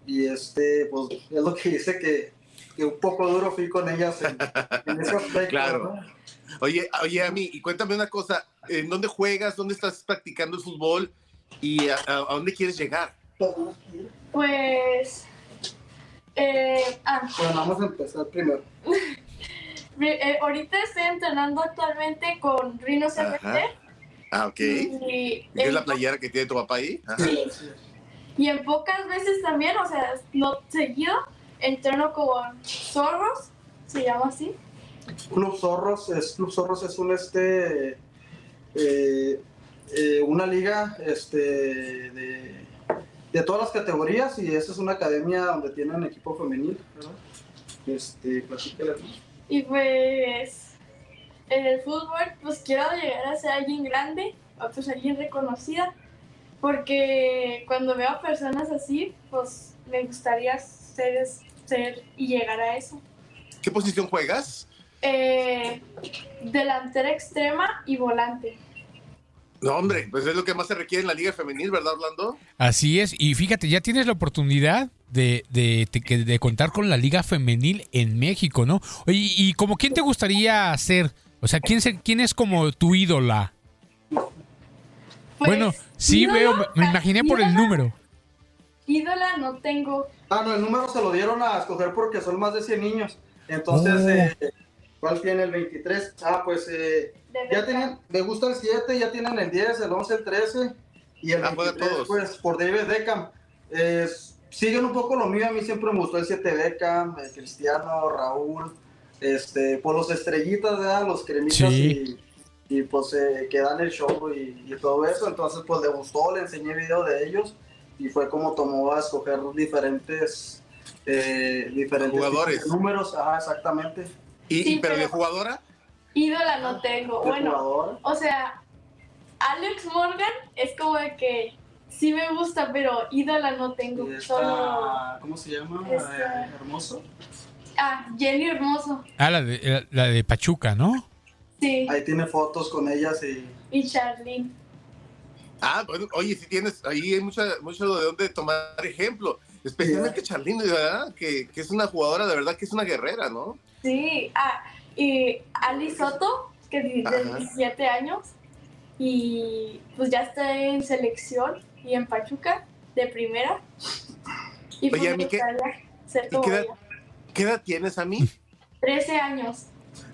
y, este, pues es lo que dice que, que un poco duro fui con ellas en, en ese aspecto. Claro. ¿no? Oye, oye, a mí, y cuéntame una cosa, ¿en dónde juegas? ¿Dónde estás practicando el fútbol? ¿Y a, a, a dónde quieres llegar? Pues... Eh, ah. Bueno, vamos a empezar primero. eh, ahorita estoy entrenando actualmente con Rhinos FC. Ah, ok. ¿Y, ¿Es la playera que tiene tu papá ahí? Ajá. Sí. Y en pocas veces también, o sea, no seguido, entreno con Zorros, se llama así. Club Zorros es, Club Zorros es un este eh, eh, una liga este de, de, todas las categorías y esa es una academia donde tienen equipo femenil, ¿verdad? Este, y pues en el fútbol, pues quiero llegar a ser alguien grande, o pues alguien reconocida, porque cuando veo a personas así, pues me gustaría ser, ser y llegar a eso. ¿Qué posición juegas? Eh, delantera extrema y volante. No, hombre, pues es lo que más se requiere en la Liga Femenil, ¿verdad, Orlando? Así es, y fíjate, ya tienes la oportunidad de, de, de, de contar con la Liga Femenil en México, ¿no? Oye, ¿y como quién te gustaría ser? O sea, ¿quién, se, quién es como tu ídola? Pues, bueno, sí veo, me imaginé por el número. ídola no tengo. Ah, no, el número se lo dieron a escoger porque son más de 100 niños. Entonces, Oh. eh, ¿cuál tiene el 23? Ah, pues eh, ya tienen, me gusta el 7, ya tienen el 10, el 11, el 13 y el Ah, juegan 23, todos. pues por David Beckham. Eh, siguen un poco lo mío, a mí siempre me gustó el 7 Beckham, el Cristiano, Raúl, este, por los estrellitas, ¿verdad? los cremitas Sí. y, y, pues eh, que dan el show y, y todo eso. Entonces, pues le gustó, le enseñé video de ellos y fue como tomó a escoger diferentes, eh, diferentes Jugadores. números. Ajá, exactamente. ¿Y, Sí, pero de jugadora? Ídola no tengo. ¿De Bueno, jugador? o sea, Alex Morgan es como de que sí me gusta, pero ídola no tengo. Solo. ¿Cómo se llama? Esta- Eh, hermoso. Ah, Jenny Hermoso. Ah, la de, la de Pachuca, ¿no? Sí. Ahí tiene fotos con ellas y Y Charlene. Ah, bueno, oye, si tienes, ahí hay mucha, mucho de dónde tomar ejemplo. Especialmente Charlene, ¿verdad? Que, que es una jugadora, de verdad que es una guerrera, ¿no? Sí. Ah, y Ali Soto, que de de Ajá. 17 años. Y pues ya está en selección y en Pachuca de primera. Y pues Oye, a me mí qué- gustaría ser ¿Y como qué edad, ella. qué edad tienes a mí? 13 años.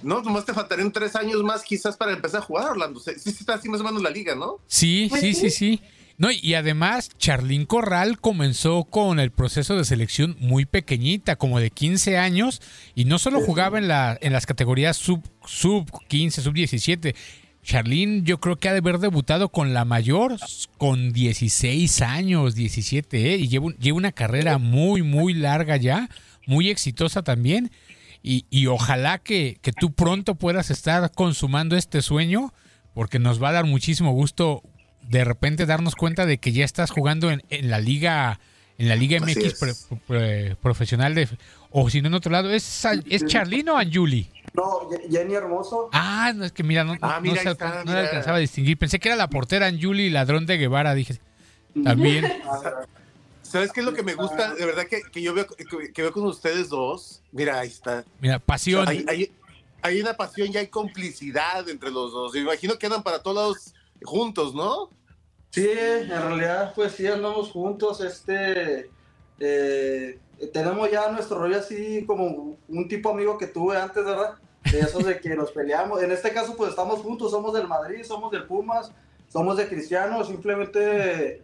No, nomás te faltarían tres años más quizás para empezar a jugar, Orlando. Sí, sí está así más o menos la liga, ¿no? Sí, Pues sí, sí, sí. No, y además, Charlín Corral comenzó con el proceso de selección muy pequeñita, como de 15 años, y no solo jugaba en, la, en las categorías sub, sub 15, sub 17. Charlín yo creo que ha de haber debutado con la mayor con 16 años, 17, ¿eh? y lleva, lleva una carrera muy, muy larga ya, muy exitosa también, y, y ojalá que, que tú pronto puedas estar consumando este sueño, porque nos va a dar muchísimo gusto de repente darnos cuenta de que ya estás jugando en, en la liga en la liga MX pre- pre- profesional de o si no en otro lado es es Charlene o Anjuli No, Jenny Hermoso. ah no es que mira no, Ah, no mira, se, ahí está, no le mira. alcanzaba a distinguir pensé que era la portera Anjuli ladrón de Guevara dije también Ah, ¿Sabes qué es lo que me gusta? De verdad que, que yo veo, que, que veo con ustedes dos. Mira, ahí está. mira pasión Hay, hay, hay una pasión y hay complicidad entre los dos. Me imagino que andan para todos lados juntos, ¿no? Sí, en realidad, pues sí, andamos juntos. Este, eh, tenemos ya nuestro rollo así como un tipo amigo que tuve antes, ¿verdad? De esos de que nos peleamos. En este caso, pues estamos juntos, somos del Madrid, somos del Pumas, somos de Cristiano. Simplemente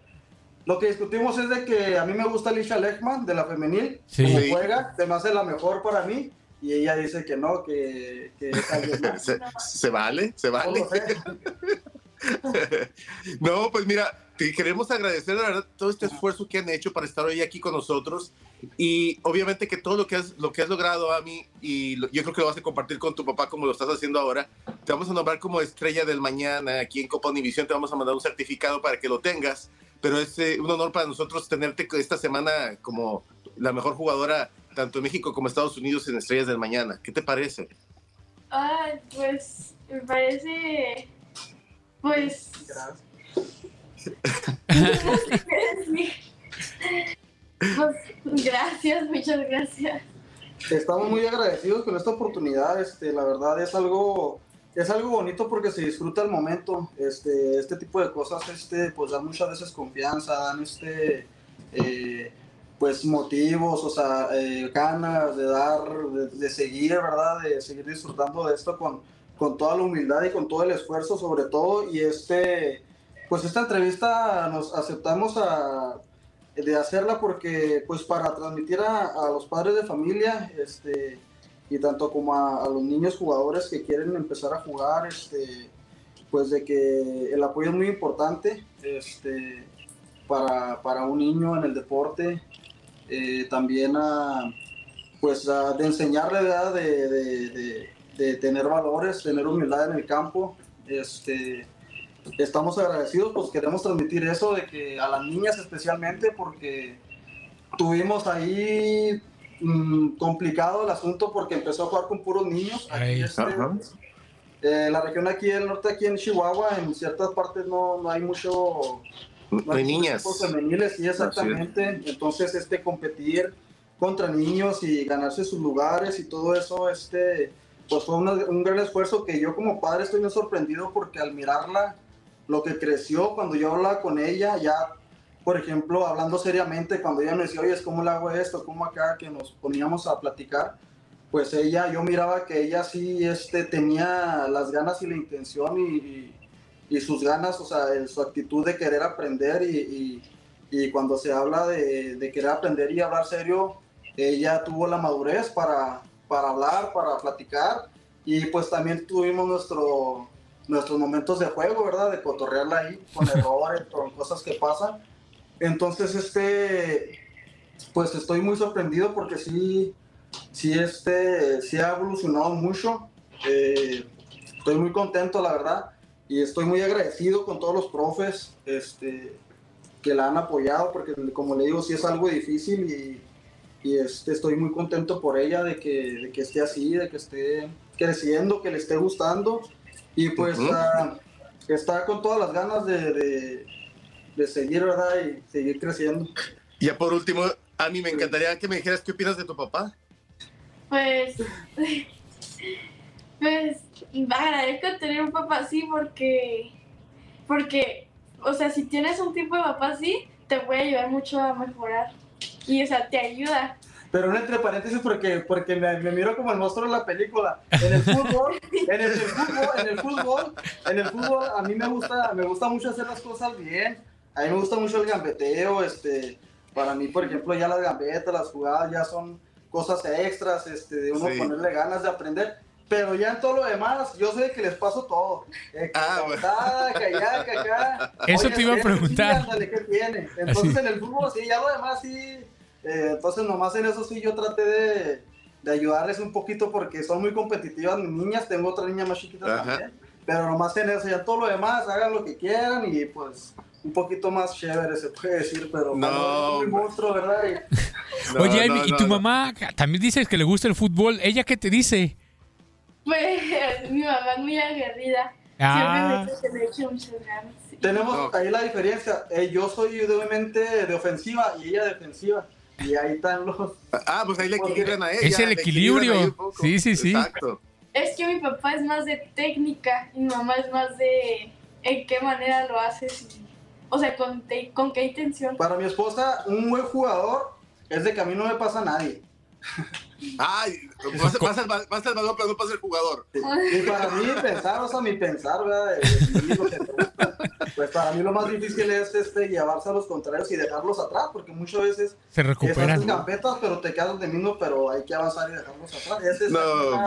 lo que discutimos es de que a mí me gusta Alicia Lechman de la femenil, Sí. como juega, se me hace la mejor para mí. Y ella dice que no, que. Se, se vale, se vale. No, pues mira, te queremos agradecer de verdad todo este esfuerzo que han hecho para estar hoy aquí con nosotros y obviamente que todo lo que has, lo que has logrado a mí y yo creo que lo vas a compartir con tu papá como lo estás haciendo ahora, te vamos a nombrar como estrella del mañana aquí en Copa Univisión, te vamos a mandar un certificado para que lo tengas, pero es eh, un honor para nosotros tenerte esta semana como la mejor jugadora tanto en México como Estados Unidos en Estrellas del Mañana. ¿Qué te parece? Ay, pues me parece. Pues. Pues, gracias, muchas gracias. Estamos muy agradecidos con esta oportunidad, este, la verdad es algo, es algo bonito porque se disfruta el momento, este, este tipo de cosas, este, pues dan muchas veces confianza, dan este, eh, pues motivos, o sea, eh, ganas de dar, de, seguir, ¿verdad? De seguir disfrutando de esto con, con toda la humildad y con todo el esfuerzo sobre todo, y este, pues esta entrevista nos aceptamos a, de hacerla porque pues para transmitir a, los padres de familia este y tanto como a, a los niños jugadores que quieren empezar a jugar este pues de que el apoyo es muy importante este para, para un niño en el deporte eh, también a pues a- de enseñarle ¿verdad? De, de, de- de tener valores tener humildad en el campo este estamos agradecidos, pues queremos transmitir eso de que a las niñas especialmente porque tuvimos ahí mm, complicado el asunto porque empezó a jugar con puros niños. Aquí, este, eh, la región aquí del norte, aquí en Chihuahua, en ciertas partes no, no hay mucho... No hay muchos niñas. femeniles, sí, exactamente. Entonces, este, competir contra niños y ganarse sus lugares y todo eso, este, pues fue una- un gran esfuerzo que yo como padre estoy muy sorprendido porque al mirarla, lo que creció cuando yo hablaba con ella, ya por ejemplo, hablando seriamente, cuando ella me decía, oye, ¿cómo le hago esto? ¿Cómo acá? Que nos poníamos a platicar, pues ella, yo miraba que ella sí este, tenía las ganas y la intención y, y, sus ganas, o sea, su actitud de querer aprender y, y cuando se habla de, de, querer aprender y hablar serio, ella tuvo la madurez para, para hablar, para platicar y pues también tuvimos nuestro, nuestros momentos de juego, ¿verdad? De cotorrearla ahí con errores, con cosas que pasan entonces, este, pues estoy muy sorprendido porque sí, sí, este, sí ha evolucionado mucho. Eh, estoy muy contento, la verdad, y estoy muy agradecido con todos los profes este, que la han apoyado, porque como le digo, sí es algo difícil y, y este, estoy muy contento por ella de que, de que esté así, de que esté creciendo, que le esté gustando y pues uh está con todas las ganas de de seguir, ¿verdad? Y seguir creciendo. Y ya por último, a mí me encantaría que me dijeras qué opinas de tu papá. Pues, pues, agradezco tener un papá así porque, porque, o sea, si tienes un tipo de papá así, te puede ayudar mucho a mejorar. Y, o sea, te ayuda. Pero no entre paréntesis porque, porque me, me, miro como el monstruo de la película. En el fútbol, en el, fútbol, en el fútbol, en el fútbol, a mí me gusta, me gusta mucho hacer las cosas bien a mí me gusta mucho el gambeteo, este, para mí, por ejemplo, ya las gambetas, las jugadas ya son cosas extras, este, de uno ponerle ganas de aprender. Pero ya en todo lo demás, yo sé que les paso todo. Eh, ah, que allá, que acá. Eso te iba a preguntar. ¿qué tiene? Entonces en el fútbol sí, ya lo demás sí. Eh, entonces nomás en eso sí yo traté de, de, ayudarles un poquito porque son muy competitivas mis niñas. Tengo otra niña más chiquita también. Pero nomás en eso, ya todo lo demás, hagan lo que quieran y pues un poquito más chévere, se puede decir, pero no, un monstruo, ¿verdad? Oye, ¿y tu mamá también dices que le gusta el fútbol? ¿Ella qué te dice? Pues mi mamá es muy aguerrida. Ah. Siempre me dice muchas ganas. Tenemos ahí la diferencia. Eh, yo soy obviamente de ofensiva y ella defensiva. Y ahí están los. Ah, pues ahí le equilibran a ella. Es el equilibrio. Sí, sí, sí. Exacto. Es que mi papá es más de técnica y mi mamá es más de en qué manera lo haces o sea, ¿con, ¿con qué intención? Para mi esposa, un buen jugador es de que a mí no me pasa a nadie. Ay, pasa, el, pasa el balón, pero no pasa el jugador. Y para mí pensar, o sea, mi pensar, ¿verdad? pues para mí lo más difícil es este, llevarse a los contrarios y dejarlos atrás, porque muchas veces se recuperan. gambetas, pero te quedas de mismo, pero hay que avanzar y dejarlos atrás. Esa es no,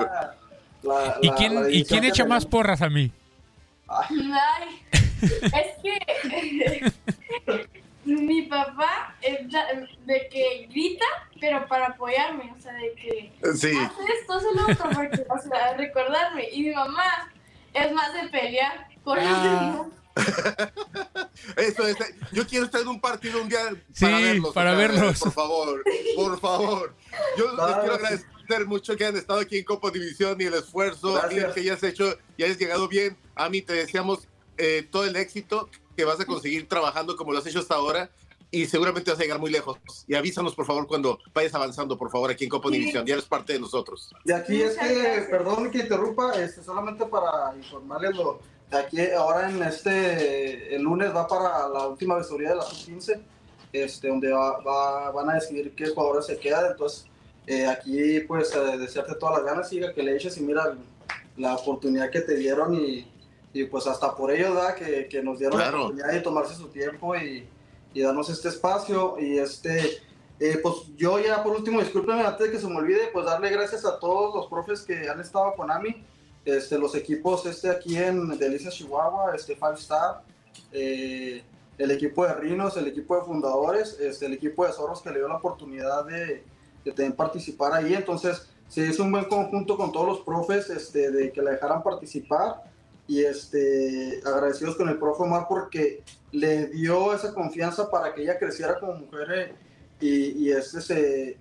la, ¿Y quién, ¿y quién echa más porras a mí? Ay, es que mi papá es de que grita, pero para apoyarme, o sea, de que sí. hace esto, hace lo otro, porque, o sea, recordarme. Y mi mamá es más de pelear con ah. Eso es, yo quiero estar en un partido un día para verlos. Para verlos. Por favor, por favor. Yo les quiero agradecer mucho que hayan estado aquí en Copa División y el esfuerzo que hayas hecho y hayas llegado bien. A mí te deseamos eh, todo el éxito que vas a conseguir trabajando como lo has hecho hasta ahora y seguramente vas a llegar muy lejos. Y avísanos, por favor, cuando vayas avanzando, por favor, aquí en Copa División. Ya eres parte de nosotros. Y aquí es que, perdón que interrumpa, este, solamente para informarles lo, de aquí ahora en este, el lunes va para la última visoría de la sub-15, este, donde va, van a decidir qué jugadores se quedan. Entonces, eh, aquí, pues, eh, desearte todas las ganas, siga que le eches y mira la oportunidad que te dieron y y pues hasta por ello, da Que, que nos dieron la oportunidad de tomarse su tiempo y, y darnos este espacio. Y este, eh, pues yo ya por último, discúlpenme antes de que se me olvide, pues darle gracias a todos los profes que han estado con AMI, este, los equipos este aquí en Delicias Chihuahua, este Five Star, eh, el equipo de Rinos, el equipo de fundadores, este, el equipo de Zorros que le dio la oportunidad de, de participar ahí. Entonces, se hizo un buen conjunto con todos los profes este, de que la dejaran participar y este, agradecidos con el profe Omar porque le dio esa confianza para que ella creciera como mujer eh, y, y este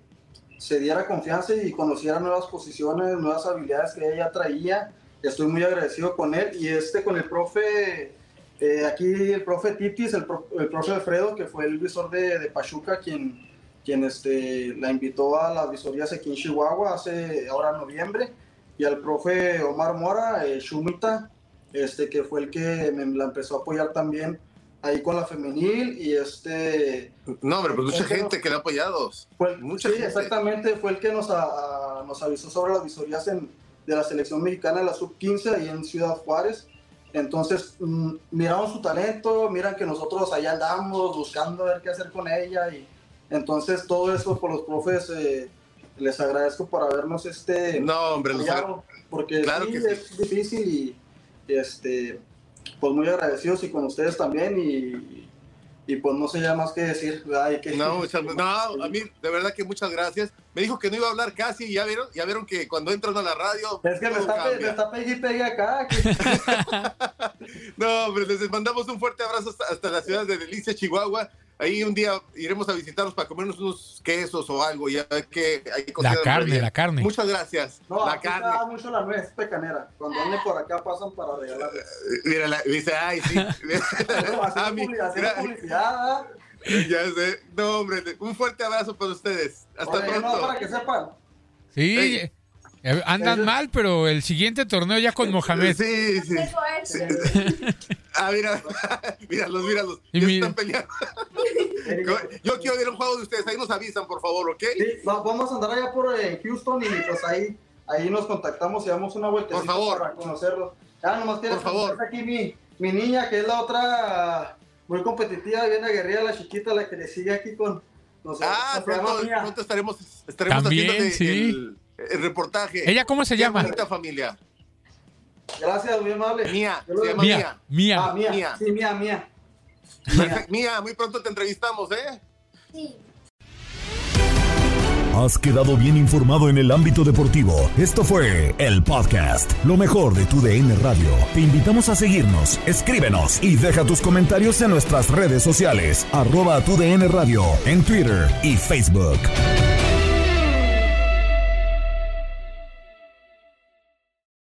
se, diera confianza y conociera nuevas posiciones, nuevas habilidades que ella traía. Estoy muy agradecido con él y este con el profe, eh, aquí el profe Titis, el, el, profe Alfredo, que fue el visor de, de Pachuca, quien, quien este, la invitó a las visorías aquí en Chihuahua hace ahora en noviembre, y al profe Omar Mora, eh, Shumita, este, que fue el que me la empezó a apoyar también ahí con la femenil y este... No, hombre, pues mucha gente que le ha apoyado. Fue, mucha sí, gente. exactamente, fue el que nos, a- a- nos avisó sobre las visorías en- de la selección mexicana de la sub-15 ahí en Ciudad Juárez. Entonces, mm, miraron su talento, miran que nosotros allá andamos buscando ver qué hacer con ella y entonces todo eso por los profes eh, les agradezco por habernos este No, hombre, los porque Claro sí, que sí. es difícil y este pues muy agradecidos y con ustedes también y, y pues no sé ya más que decir que- No, muchas, no, a mí de verdad que muchas gracias. Me dijo que no iba a hablar casi y ya vieron, ya vieron que cuando entran a la radio. Es que me está, pe- me está acá. No, hombre, les mandamos un fuerte abrazo hasta, hasta la ciudad de Delicia, Chihuahua. Ahí un día iremos a visitarlos para comernos unos quesos o algo. Ya que hay La carne, la carne. Muchas gracias. No, la aquí carne. está mucho la nuez pecanera. Cuando ande por acá pasan para regalarles. Mira, la- dice, ay, sí. Haciendo mira, publicidad. ya sé. No, hombre, un fuerte abrazo para ustedes. Hasta Oye, pronto. no, para que sepan. Sí. Eh, andan mal, pero el siguiente torneo ya con Mohamed. Sí, sí. Es. Ah, mira, míralos, míralos. Y Ya mi- están peleando. Yo quiero ver un juego de ustedes. Ahí nos avisan, por favor, ¿ok? Sí, va- vamos a andar allá por eh, Houston y pues ahí, ahí nos contactamos y damos una vuelta Por favor. para conocerlos. Ah, nomás quiero Por favor. aquí mi, mi niña, que es la otra muy competitiva, bien aguerrida, la chiquita, la que le sigue aquí con... No sé, Ah, ¿cómo se llama, pronto, pronto estaremos, estaremos También, haciendo sí. el, el reportaje. ¿Ella cómo se Qué llama? bonita familia. Gracias, muy amable. Mía, se llama bendiga. Mía. Mía. Ah, mía. Mía. Sí, mía, mía. Perfecto. Mía, muy pronto te entrevistamos, ¿eh? Sí. Has quedado bien informado en el ámbito deportivo. Esto fue el podcast, lo mejor de tu DN Radio. Te invitamos a seguirnos, escríbenos y deja tus comentarios en nuestras redes sociales, arroba tu DN Radio, en Twitter y Facebook.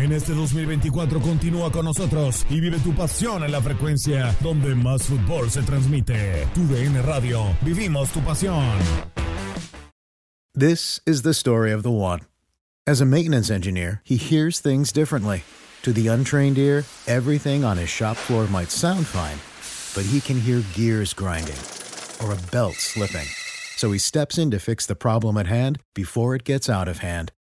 En este 2024 continúa con nosotros y vive tu pasión en la frecuencia donde más fútbol se transmite. Radio, vivimos tu pasión. This is the story of the one. As a maintenance engineer, he hears things differently. To the untrained ear, everything on his shop floor might sound fine, but he can hear gears grinding or a belt slipping. So he steps in to fix the problem at hand before it gets out of hand.